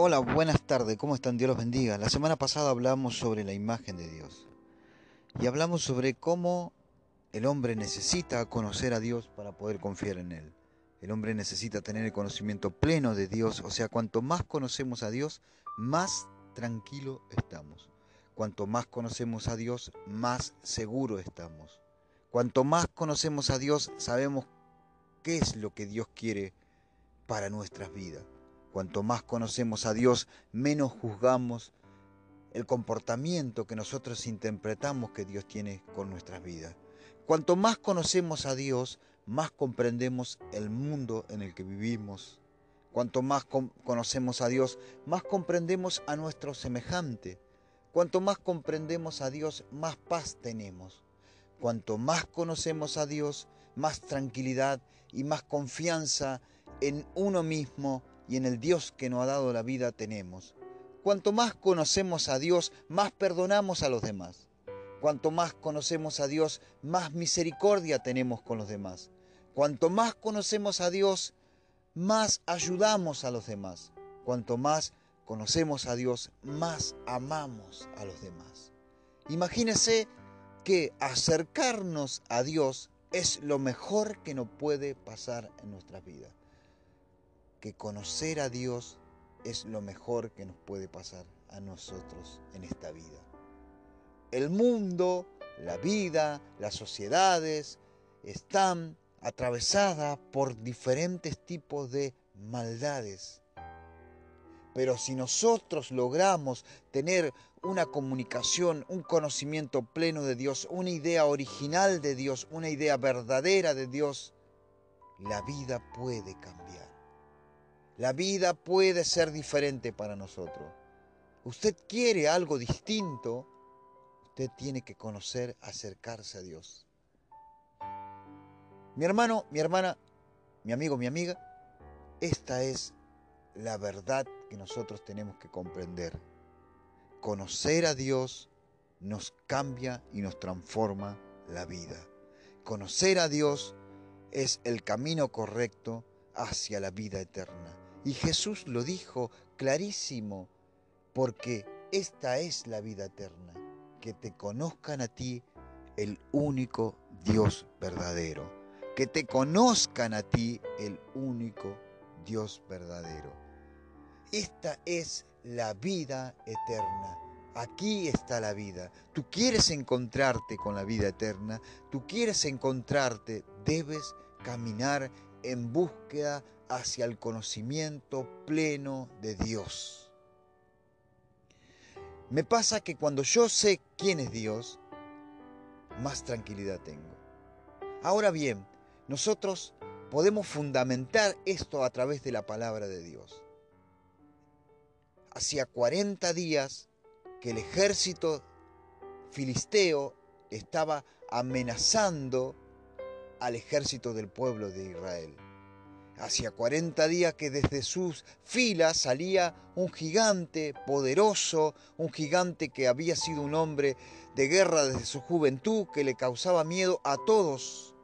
Hola, buenas tardes, ¿cómo están? Dios los bendiga. La semana pasada hablamos sobre la imagen de Dios y hablamos sobre cómo el hombre necesita conocer a Dios para poder confiar en Él. El hombre necesita tener el conocimiento pleno de Dios, o sea, cuanto más conocemos a Dios, más tranquilo estamos. Cuanto más conocemos a Dios, más seguro estamos. Cuanto más conocemos a Dios, sabemos qué es lo que Dios quiere para nuestras vidas. Cuanto más conocemos a Dios, menos juzgamos el comportamiento que nosotros interpretamos que Dios tiene con nuestras vidas. Cuanto más conocemos a Dios, más comprendemos el mundo en el que vivimos. Cuanto más conocemos a Dios, más comprendemos a nuestro semejante. Cuanto más comprendemos a Dios, más paz tenemos. Cuanto más conocemos a Dios, más tranquilidad y más confianza en uno mismo y en el Dios que nos ha dado la vida tenemos. Cuanto más conocemos a Dios, más perdonamos a los demás. Cuanto más conocemos a Dios, más misericordia tenemos con los demás. Cuanto más conocemos a Dios, más ayudamos a los demás. Cuanto más conocemos a Dios, más amamos a los demás. Imagínese que acercarnos a Dios es lo mejor que nos puede pasar en nuestra vida que conocer a Dios es lo mejor que nos puede pasar a nosotros en esta vida. El mundo, la vida, las sociedades están atravesadas por diferentes tipos de maldades. Pero si nosotros logramos tener una comunicación, un conocimiento pleno de Dios, una idea original de Dios, una idea verdadera de Dios, la vida puede cambiar. La vida puede ser diferente para nosotros. Usted quiere algo distinto, usted tiene que conocer, acercarse a Dios. Mi hermano, mi hermana, mi amigo, mi amiga, esta es la verdad que nosotros tenemos que comprender. Conocer a Dios nos cambia y nos transforma la vida. Conocer a Dios es el camino correcto hacia la vida eterna. Y Jesús lo dijo clarísimo, porque esta es la vida eterna, que te conozcan a ti el único Dios verdadero, que te conozcan a ti el único Dios verdadero. Esta es la vida eterna. Aquí está la vida. Tú quieres encontrarte con la vida eterna, tú quieres encontrarte, debes caminar en búsqueda hacia el conocimiento pleno de Dios. Me pasa que cuando yo sé quién es Dios, más tranquilidad tengo. Ahora bien, nosotros podemos fundamentar esto a través de la palabra de Dios. Hacía 40 días que el ejército filisteo estaba amenazando al ejército del pueblo de Israel. Hacía 40 días que desde sus filas salía un gigante poderoso, un gigante que había sido un hombre de guerra desde su juventud, que le causaba miedo a todos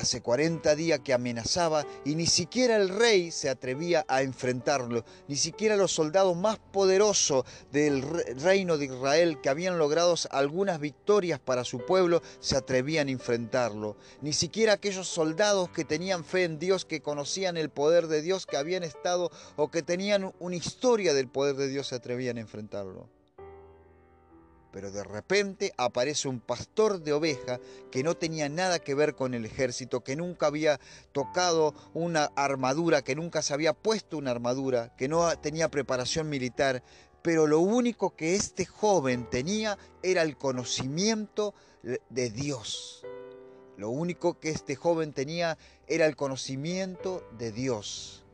Hace 40 días que amenazaba y ni siquiera el rey se atrevía a enfrentarlo, ni siquiera los soldados más poderosos del reino de Israel que habían logrado algunas victorias para su pueblo se atrevían a enfrentarlo, ni siquiera aquellos soldados que tenían fe en Dios, que conocían el poder de Dios, que habían estado o que tenían una historia del poder de Dios se atrevían a enfrentarlo. Pero de repente aparece un pastor de oveja que no tenía nada que ver con el ejército, que nunca había tocado una armadura, que nunca se había puesto una armadura, que no tenía preparación militar. Pero lo único que este joven tenía era el conocimiento de Dios. Lo único que este joven tenía era el conocimiento de Dios.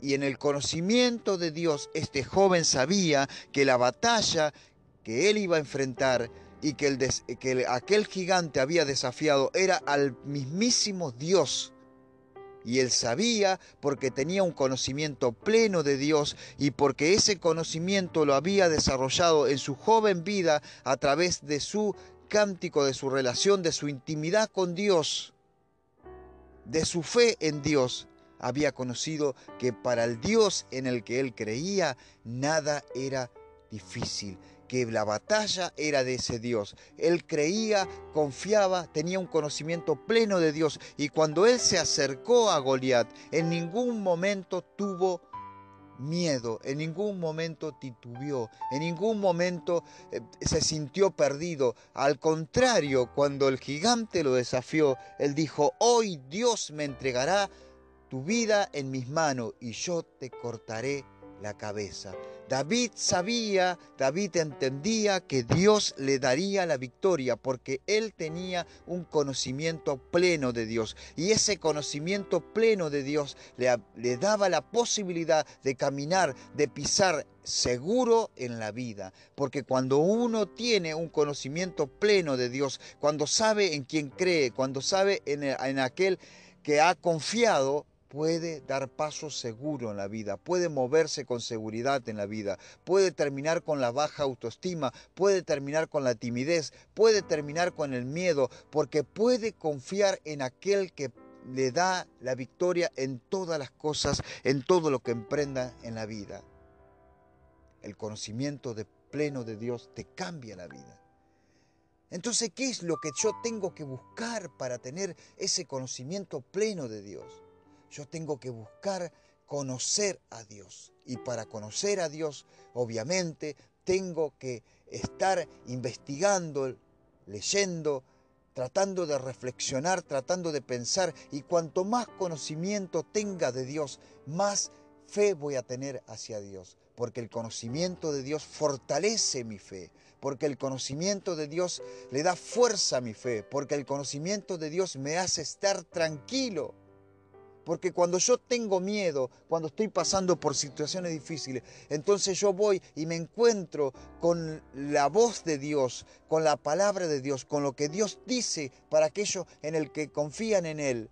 Y en el conocimiento de Dios, este joven sabía que la batalla que él iba a enfrentar y que, el que aquel gigante había desafiado era al mismísimo Dios. Y él sabía porque tenía un conocimiento pleno de Dios y porque ese conocimiento lo había desarrollado en su joven vida a través de su cántico, de su relación, de su intimidad con Dios, de su fe en Dios. había conocido que para el Dios en el que él creía, nada era difícil, que la batalla era de ese Dios. Él creía, confiaba, tenía un conocimiento pleno de Dios y cuando él se acercó a Goliat, en ningún momento tuvo miedo, en ningún momento titubeó, en ningún momento eh, se sintió perdido. Al contrario, cuando el gigante lo desafió, él dijo, hoy Dios me entregará tu vida en mis manos y yo te cortaré la cabeza. David sabía, David entendía que Dios le daría la victoria porque él tenía un conocimiento pleno de Dios y ese conocimiento pleno de Dios le, daba la posibilidad de caminar, de pisar seguro en la vida. Porque cuando uno tiene un conocimiento pleno de Dios, cuando sabe en quién cree, cuando sabe en aquel que ha confiado, puede dar paso seguro en la vida, puede moverse con seguridad en la vida, puede terminar con la baja autoestima, puede terminar con la timidez, puede terminar con el miedo, porque puede confiar en aquel que le da la victoria en todas las cosas, en todo lo que emprenda en la vida. El conocimiento de pleno de Dios te cambia la vida. Entonces, ¿qué es lo que yo tengo que buscar para tener ese conocimiento pleno de Dios? Yo tengo que buscar conocer a Dios. Y para conocer a Dios, obviamente, tengo que estar investigando, leyendo, tratando de reflexionar, tratando de pensar. Y cuanto más conocimiento tenga de Dios, más fe voy a tener hacia Dios. Porque el conocimiento de Dios fortalece mi fe. Porque el conocimiento de Dios le da fuerza a mi fe. Porque el conocimiento de Dios me hace estar tranquilo. Porque cuando yo tengo miedo, cuando estoy pasando por situaciones difíciles, entonces yo voy y me encuentro con la voz de Dios, con la palabra de Dios, con lo que Dios dice para aquellos en el que confían en Él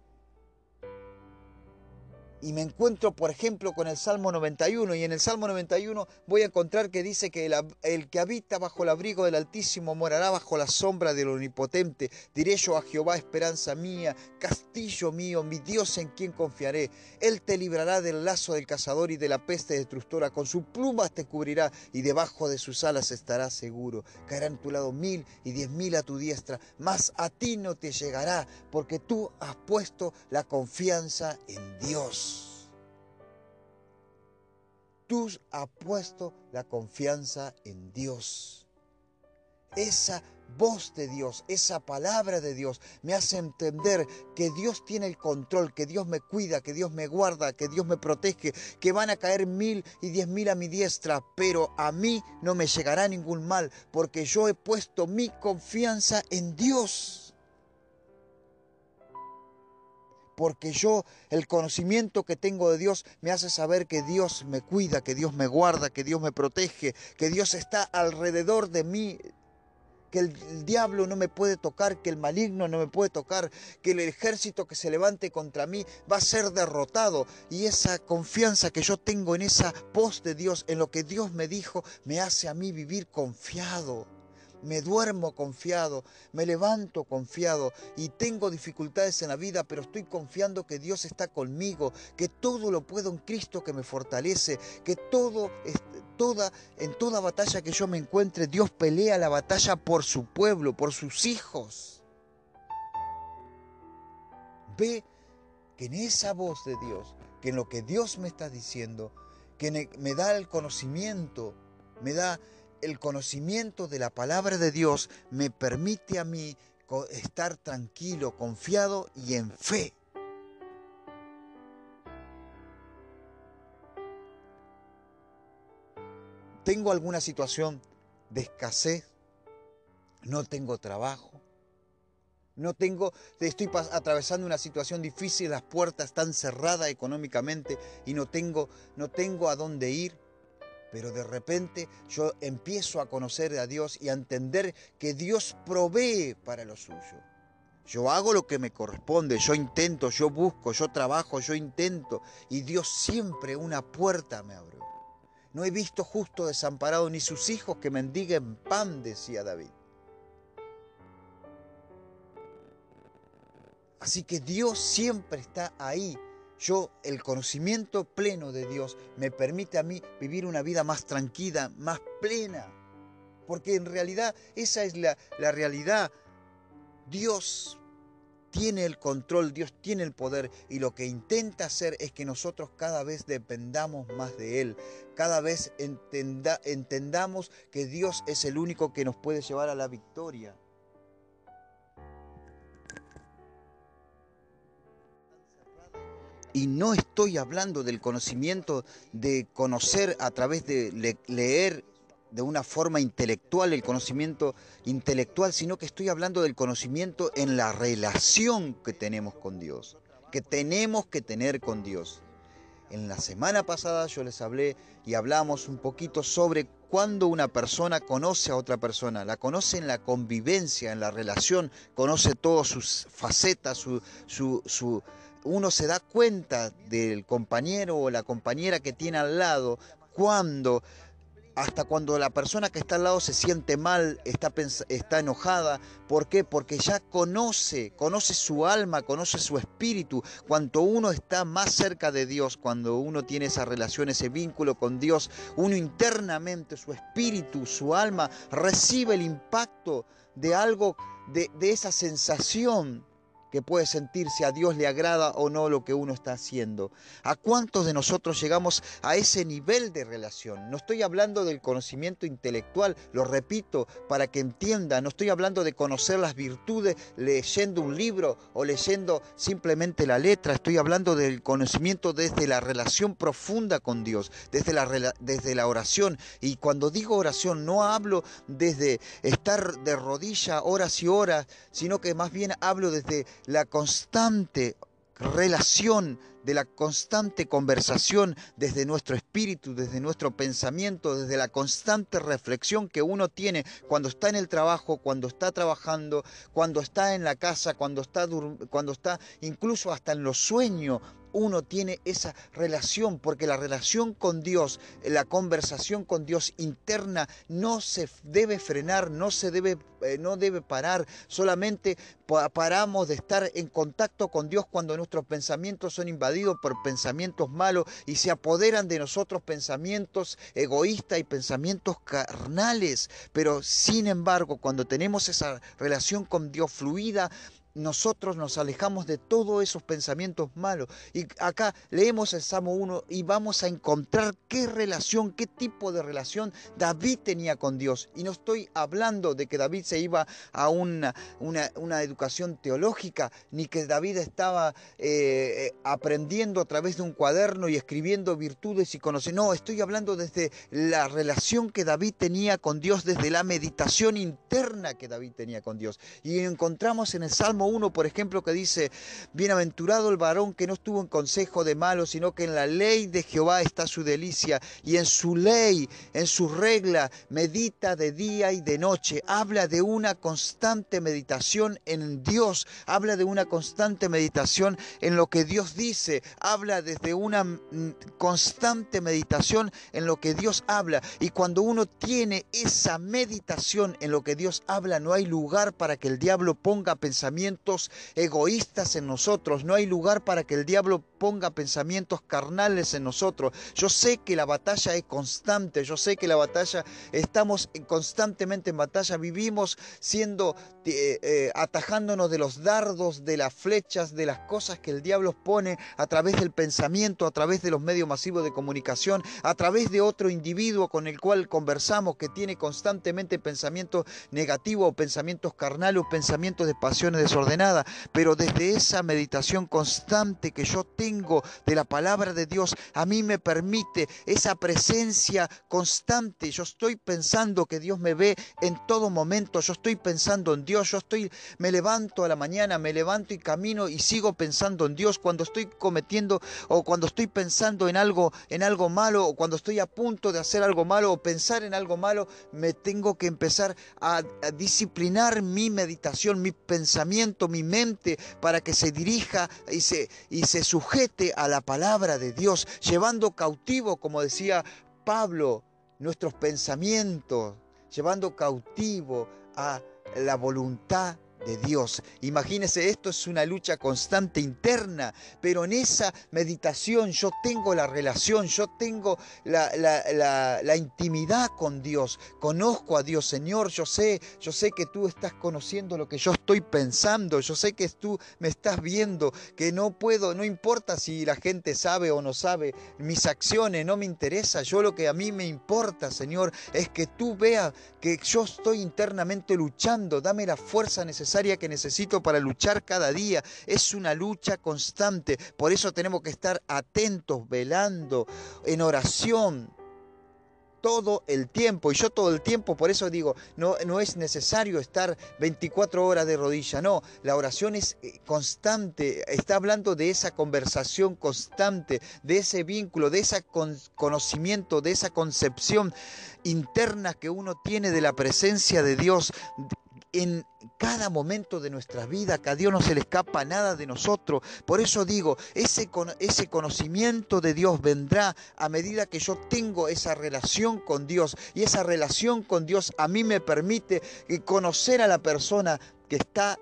y me encuentro, por ejemplo, con el Salmo 91, y en el Salmo 91 voy a encontrar que dice que el, que habita bajo el abrigo del Altísimo morará bajo la sombra del Omnipotente. Diré yo a Jehová, esperanza mía, castillo mío, mi Dios en quien confiaré. Él te librará del lazo del cazador y de la peste destructora, con sus plumas te cubrirá y debajo de sus alas estarás seguro. Caerán a tu lado mil y diez mil a tu diestra, mas a ti no te llegará, porque tú has puesto la confianza en Dios. Tú has puesto la confianza en Dios. Esa voz de Dios, esa palabra de Dios me hace entender que Dios tiene el control, que Dios me cuida, que Dios me guarda, que Dios me protege, que van a caer mil y diez mil a mi diestra, pero a mí no me llegará ningún mal, porque yo he puesto mi confianza en Dios. Porque yo el conocimiento que tengo de Dios me hace saber que Dios me cuida, que Dios me guarda, que Dios me protege, que Dios está alrededor de mí, que el, diablo no me puede tocar, que el maligno no me puede tocar, que el ejército que se levante contra mí va a ser derrotado. Y esa confianza que yo tengo en esa voz de Dios, en lo que Dios me dijo, me hace a mí vivir confiado me duermo confiado, me levanto confiado y tengo dificultades en la vida, pero estoy confiando que Dios está conmigo, que todo lo puedo en Cristo que me fortalece, que todo, toda, en toda batalla que yo me encuentre, Dios pelea la batalla por su pueblo, por sus hijos. Ve que en esa voz de Dios, que en lo que Dios me está diciendo, que me da el conocimiento, me da el conocimiento de la palabra de Dios me permite a mí estar tranquilo, confiado y en fe. Tengo alguna situación de escasez, no tengo trabajo, no tengo, estoy atravesando una situación difícil, las puertas están cerradas económicamente y no tengo, no tengo a dónde ir. Pero de repente yo empiezo a conocer a Dios y a entender que Dios provee para lo suyo. Yo hago lo que me corresponde, yo intento, yo busco, yo trabajo, yo intento y Dios siempre una puerta me abrió. No he visto justo desamparado ni sus hijos que mendiguen pan, decía David. Así que Dios siempre está ahí Yo, el conocimiento pleno de Dios me permite a mí vivir una vida más tranquila, más plena. Porque en realidad esa es la, la realidad. Dios tiene el control, Dios tiene el poder y lo que intenta hacer es que nosotros cada vez dependamos más de Él, cada vez entendamos que Dios es el único que nos puede llevar a la victoria. Y no estoy hablando del conocimiento de conocer a través de leer de una forma intelectual, el conocimiento intelectual, sino que estoy hablando del conocimiento en la relación que tenemos con Dios, que tenemos que tener con Dios. En la semana pasada yo les hablé y hablamos un poquito sobre cuando una persona conoce a otra persona, la conoce en la convivencia, en la relación, conoce todas sus facetas, su, su, su, uno se da cuenta del compañero o la compañera que tiene al lado cuando hasta cuando la persona que está al lado se siente mal, está, está enojada. ¿Por qué? Porque ya conoce, conoce su alma, conoce su espíritu. Cuanto uno está más cerca de Dios, cuando uno tiene esa relación, ese vínculo con Dios, uno internamente, su espíritu, su alma, recibe el impacto de algo, de, de esa sensación que puede sentir si a Dios le agrada o no lo que uno está haciendo. ¿A cuántos de nosotros llegamos a ese nivel de relación? No estoy hablando del conocimiento intelectual, lo repito, para que entienda, no estoy hablando de conocer las virtudes leyendo un libro o leyendo simplemente la letra, estoy hablando del conocimiento desde la relación profunda con Dios, desde la, desde la oración. Y cuando digo oración no hablo desde estar de rodilla horas y horas, sino que más bien hablo desde la constante relación, de la constante conversación desde nuestro espíritu, desde nuestro pensamiento, desde la constante reflexión que uno tiene cuando está en el trabajo, cuando está trabajando, cuando está en la casa, cuando está, cuando está incluso hasta en los sueños, uno tiene esa relación, porque la relación con Dios, la conversación con Dios interna no se debe frenar, no se debe, eh, no debe parar, solamente paramos de estar en contacto con Dios cuando nuestros pensamientos son invadidos por pensamientos malos y se apoderan de nosotros pensamientos egoístas y pensamientos carnales, pero sin embargo, cuando tenemos esa relación con Dios fluida, nosotros nos alejamos de todos esos pensamientos malos. Y acá leemos el Salmo 1 y vamos a encontrar qué relación, qué tipo de relación David tenía con Dios. Y no estoy hablando de que David se iba a una, una, educación teológica, ni que David estaba eh, aprendiendo a través de un cuaderno y escribiendo virtudes y conocimientos. No, estoy hablando desde la relación que David tenía con Dios, desde la meditación interna que David tenía con Dios. Y encontramos en el Salmo uno, por ejemplo, que dice, bienaventurado el varón que no estuvo en consejo de malos, sino que en la ley de Jehová está su delicia, y en su ley, en su regla, medita de día y de noche. Habla de una constante meditación en Dios, habla de una constante meditación en lo que Dios dice, habla desde una mm, constante meditación en lo que Dios habla. Y cuando uno tiene esa meditación en lo que Dios habla, no hay lugar para que el diablo ponga pensamientos egoístas en nosotros, no hay lugar para que el diablo ponga pensamientos carnales en nosotros. Yo sé que la batalla es constante, yo sé que la batalla, estamos constantemente en batalla, vivimos siendo, eh, eh, atajándonos de los dardos, de las flechas, de las cosas que el diablo pone a través del pensamiento, a través de los medios masivos de comunicación, a través de otro individuo con el cual conversamos que tiene constantemente pensamientos negativos, pensamientos carnales o pensamientos de pasiones desordenadas, pero desde esa meditación constante que yo tengo, de la palabra de Dios a mí me permite esa presencia constante. Yo estoy pensando que Dios me ve en todo momento. Yo estoy pensando en Dios. Yo estoy, me levanto a la mañana, me levanto y camino y sigo pensando en Dios. Cuando estoy cometiendo o cuando estoy pensando en algo, en algo malo o cuando estoy a punto de hacer algo malo o pensar en algo malo, me tengo que empezar a, disciplinar mi meditación, mi pensamiento, mi mente para que se dirija y se, y se sujete a la palabra de Dios, llevando cautivo, como decía Pablo, nuestros pensamientos, llevando cautivo a la voluntad de Dios. Imagínese, esto es una lucha constante interna, pero en esa meditación yo tengo la relación, yo tengo la, la, intimidad con Dios, conozco a Dios, Señor, yo sé, yo sé que tú estás conociendo lo que yo estoy pensando, yo sé que tú me estás viendo, que no puedo, no importa si la gente sabe o no sabe mis acciones, no me interesa, yo lo que a mí me importa, Señor, es que tú veas que yo estoy internamente luchando, dame la fuerza necesaria que necesito para luchar cada día. Es una lucha constante, por eso tenemos que estar atentos, velando, en oración, todo el tiempo. Y yo todo el tiempo, por eso digo, no, no es necesario estar 24 horas de rodilla, no, la oración es eh, constante, está hablando de esa conversación constante, de ese vínculo, de ese conocimiento, de esa concepción interna que uno tiene de la presencia de Dios, en cada momento de nuestra vida, que a Dios no se le escapa nada de nosotros. Por eso digo, ese, ese conocimiento de Dios vendrá a medida que yo tengo esa relación con Dios. Y esa relación con Dios a mí me permite conocer a la persona que está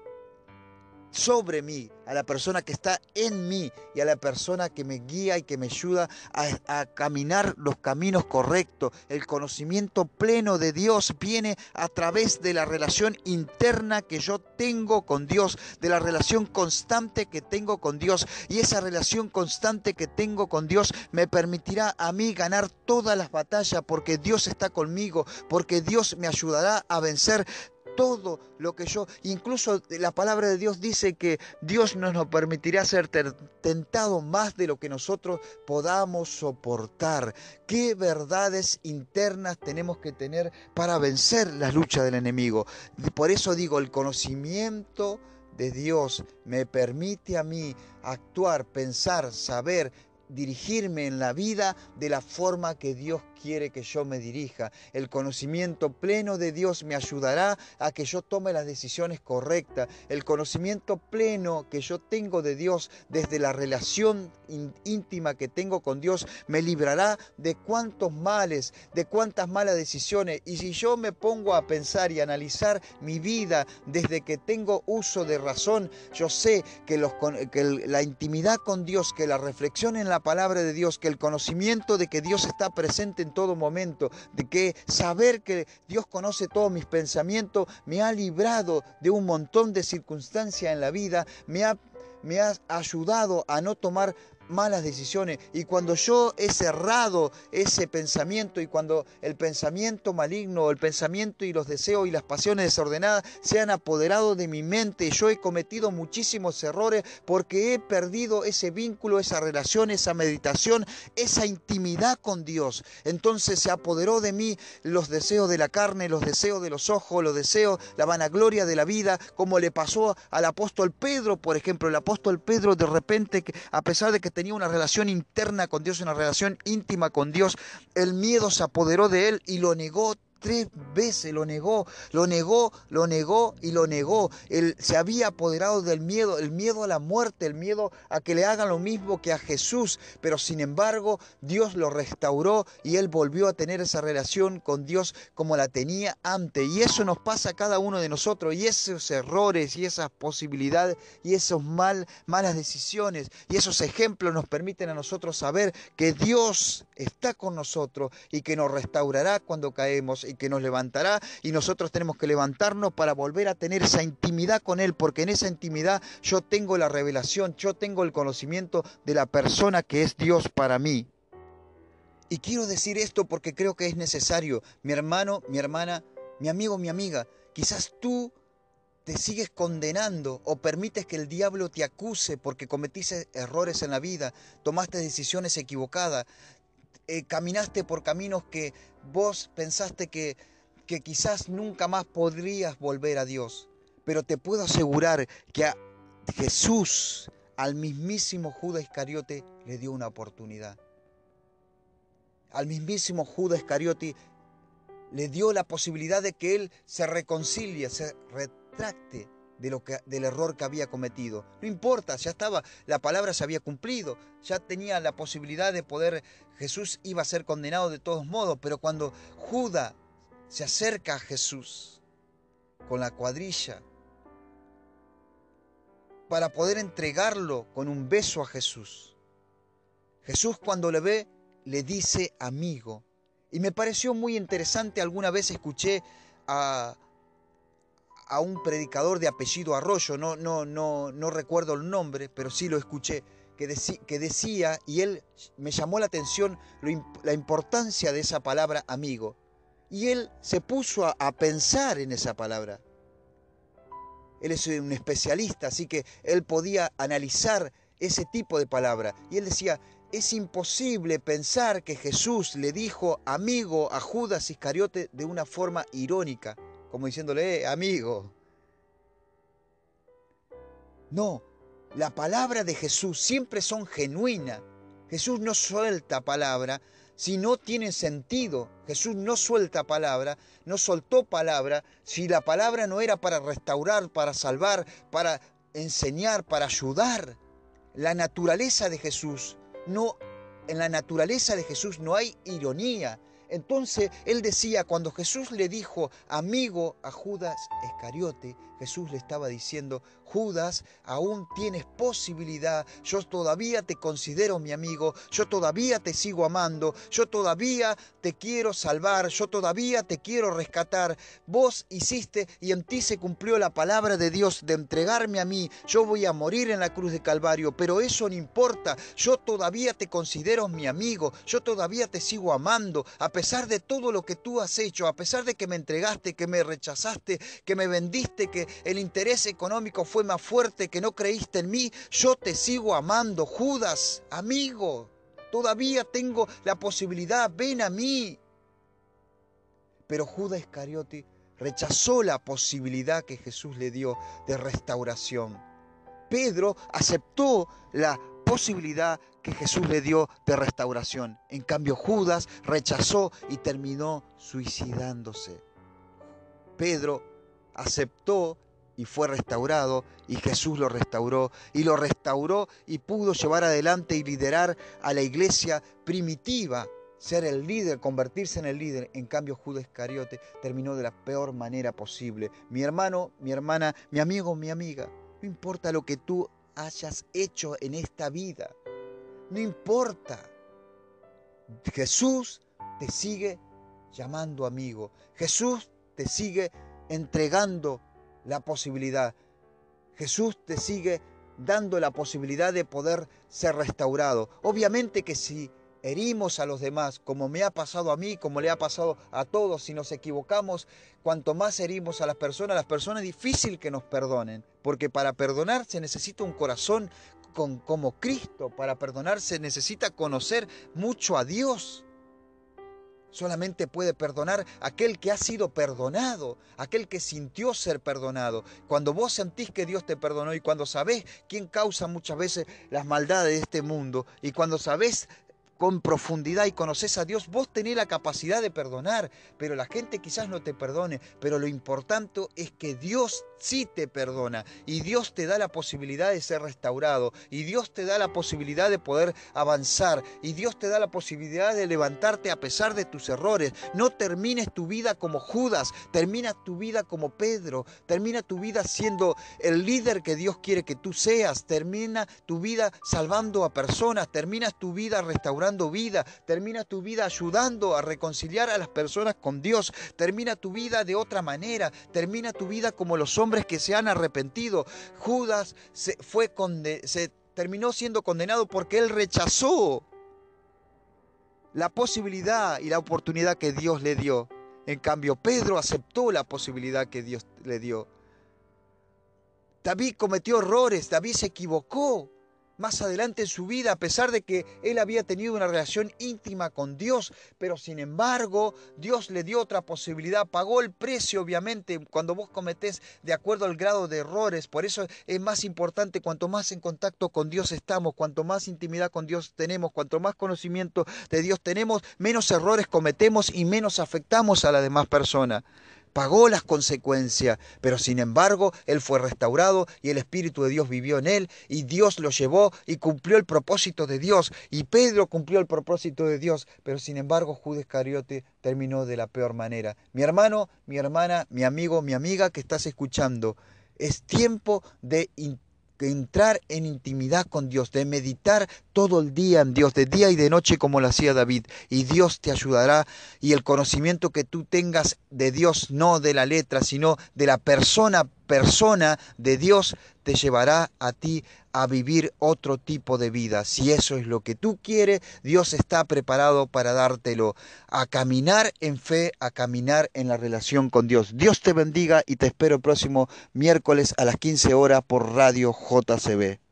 sobre mí, a la persona que está en mí y a la persona que me guía y que me ayuda a, caminar los caminos correctos. El conocimiento pleno de Dios viene a través de la relación interna que yo tengo con Dios, de la relación constante que tengo con Dios. Y esa relación constante que tengo con Dios me permitirá a mí ganar todas las batallas porque Dios está conmigo, porque Dios me ayudará a vencer todo lo que yo, incluso la palabra de Dios dice que Dios no nos permitirá ser tentado más de lo que nosotros podamos soportar. ¿Qué verdades internas tenemos que tener para vencer la lucha del enemigo? Por eso digo, el conocimiento de Dios me permite a mí actuar, pensar, saber, dirigirme en la vida de la forma que Dios quiere que yo me dirija. El conocimiento pleno de Dios me ayudará a que yo tome las decisiones correctas. El conocimiento pleno que yo tengo de Dios desde la relación íntima que tengo con Dios me librará de cuántos males, de cuántas malas decisiones. Y si yo me pongo a pensar y analizar mi vida desde que tengo uso de razón, yo sé que, la intimidad con Dios, que la reflexión en la palabra de Dios, que el conocimiento de que Dios está presente en todo momento, de que saber que Dios conoce todos mis pensamientos me ha librado de un montón de circunstancias en la vida, me ha, me ha ayudado a no tomar malas decisiones. Y cuando yo he cerrado ese pensamiento y cuando el pensamiento maligno, el pensamiento y los deseos y las pasiones desordenadas se han apoderado de mi mente, yo he cometido muchísimos errores porque he perdido ese vínculo, esa relación, esa meditación, esa intimidad con Dios. Entonces se apoderó de mí los deseos de la carne, los deseos de los ojos, los deseos, la vanagloria de la vida, como le pasó al apóstol Pedro, por ejemplo. El apóstol Pedro de repente, a pesar de que tenía una relación interna con Dios, una relación íntima con Dios, el miedo se apoderó de él y lo negó tres veces lo negó, lo negó, lo negó y lo negó. Él se había apoderado del miedo, el miedo a la muerte, el miedo a que le hagan lo mismo que a Jesús. Pero sin embargo, Dios lo restauró y él volvió a tener esa relación con Dios como la tenía antes. Y eso nos pasa a cada uno de nosotros. Y esos errores y esas posibilidades y esas mal, malas decisiones y esos ejemplos nos permiten a nosotros saber que Dios está con nosotros y que nos restaurará cuando caemos que nos levantará y nosotros tenemos que levantarnos para volver a tener esa intimidad con Él, porque en esa intimidad yo tengo la revelación, yo tengo el conocimiento de la persona que es Dios para mí. Y quiero decir esto porque creo que es necesario. Mi hermano, mi hermana, mi amigo, mi amiga, quizás tú te sigues condenando o permites que el diablo te acuse porque cometiste errores en la vida, tomaste decisiones equivocadas, eh, caminaste por caminos que vos pensaste que, que quizás nunca más podrías volver a Dios. Pero te puedo asegurar que a Jesús, al mismísimo Judas Iscariote, le dio una oportunidad. Al mismísimo Judas Iscariote le dio la posibilidad de que él se reconcilie, se retracte del error que había cometido. No importa, ya estaba, la palabra se había cumplido, ya tenía la posibilidad de poder, Jesús iba a ser condenado de todos modos, pero cuando Judas se acerca a Jesús con la cuadrilla para poder entregarlo con un beso a Jesús. Jesús cuando le ve le dice amigo. Y me pareció muy interesante, alguna vez escuché a, a un predicador de apellido Arroyo, no, no, no, no recuerdo el nombre, pero sí lo escuché, que, que decía, y él me llamó la atención la importancia de esa palabra amigo. Y él se puso a, a pensar en esa palabra. Él es un especialista, así que él podía analizar ese tipo de palabra. Y él decía, es imposible pensar que Jesús le dijo amigo a Judas Iscariote de una forma irónica, como diciéndole, eh, amigo. No, la palabra de Jesús siempre son genuinas. Jesús no suelta palabra si no tiene sentido. Jesús no suelta palabra, no soltó palabra si la palabra no era para restaurar, para salvar, para enseñar, para ayudar. La naturaleza de Jesús no, en la naturaleza de Jesús no hay ironía. Entonces él decía, cuando Jesús le dijo amigo a Judas Escariote, Jesús le estaba diciendo, Judas, aún tienes posibilidad, yo todavía te considero mi amigo, yo todavía te sigo amando, yo todavía te quiero salvar, yo todavía te quiero rescatar. Vos hiciste y en ti se cumplió la palabra de Dios de entregarme a mí, yo voy a morir en la cruz de Calvario, pero eso no importa, yo todavía te considero mi amigo, yo todavía te sigo amando, a pesar de todo lo que tú has hecho, a pesar de que me entregaste, que me rechazaste, que me vendiste, que el interés económico fue más fuerte, que no creíste en mí, yo te sigo amando, Judas, amigo. Todavía tengo la posibilidad, ven a mí. Pero Judas Iscariote rechazó la posibilidad que Jesús le dio de restauración. Pedro aceptó la posibilidad que Jesús le dio de restauración. En cambio, Judas rechazó y terminó suicidándose. Pedro aceptó y fue restaurado y Jesús lo restauró y lo restauró y pudo llevar adelante y liderar a la iglesia primitiva, ser el líder, convertirse en el líder. En cambio Judas Iscariote terminó de la peor manera posible. Mi hermano, mi hermana, mi amigo, mi amiga, no importa lo que tú hayas hecho en esta vida, no importa. Jesús te sigue llamando amigo. Jesús te sigue entregando la posibilidad. Jesús te sigue dando la posibilidad de poder ser restaurado. Obviamente que si herimos a los demás, como me ha pasado a mí, como le ha pasado a todos, si nos equivocamos, cuanto más herimos a las personas, las personas es difícil que nos perdonen, porque para perdonar se necesita un corazón con, como Cristo, para perdonar se necesita conocer mucho a Dios. Solamente puede perdonar aquel que ha sido perdonado, aquel que sintió ser perdonado. Cuando vos sentís que Dios te perdonó y cuando sabés quién causa muchas veces las maldades de este mundo y cuando sabés con profundidad y conoces a Dios, vos tenés la capacidad de perdonar, pero la gente quizás no te perdone, pero lo importante es que Dios sí te perdona y Dios te da la posibilidad de ser restaurado y Dios te da la posibilidad de poder avanzar y Dios te da la posibilidad de levantarte a pesar de tus errores. No termines tu vida como Judas, termina tu vida como Pedro, termina tu vida siendo el líder que Dios quiere que tú seas, termina tu vida salvando a personas, terminas tu vida restaurando vida, termina tu vida ayudando a reconciliar a las personas con Dios, termina tu vida de otra manera, termina tu vida como los hombres que se han arrepentido. Judas se, fue se terminó siendo condenado porque él rechazó la posibilidad y la oportunidad que Dios le dio. En cambio, Pedro aceptó la posibilidad que Dios le dio. David cometió errores, David se equivocó, más adelante en su vida, a pesar de que él había tenido una relación íntima con Dios, pero sin embargo Dios le dio otra posibilidad, pagó el precio obviamente cuando vos cometés de acuerdo al grado de errores, por eso es más importante cuanto más en contacto con Dios estamos, cuanto más intimidad con Dios tenemos, cuanto más conocimiento de Dios tenemos, menos errores cometemos y menos afectamos a la demás persona pagó las consecuencias, pero sin embargo él fue restaurado y el Espíritu de Dios vivió en él y Dios lo llevó y cumplió el propósito de Dios y Pedro cumplió el propósito de Dios, pero sin embargo Judas Cariote terminó de la peor manera. Mi hermano, mi hermana, mi amigo, mi amiga que estás escuchando, es tiempo de entrar en intimidad con Dios, de meditar todo el día en Dios, de día y de noche como lo hacía David. Y Dios te ayudará y el conocimiento que tú tengas de Dios, no de la letra, sino de la persona, persona de Dios, te llevará a ti a vivir otro tipo de vida. Si eso es lo que tú quieres, Dios está preparado para dártelo. A caminar en fe, a caminar en la relación con Dios. Dios te bendiga y te espero el próximo miércoles a las 15 horas por Radio JCB.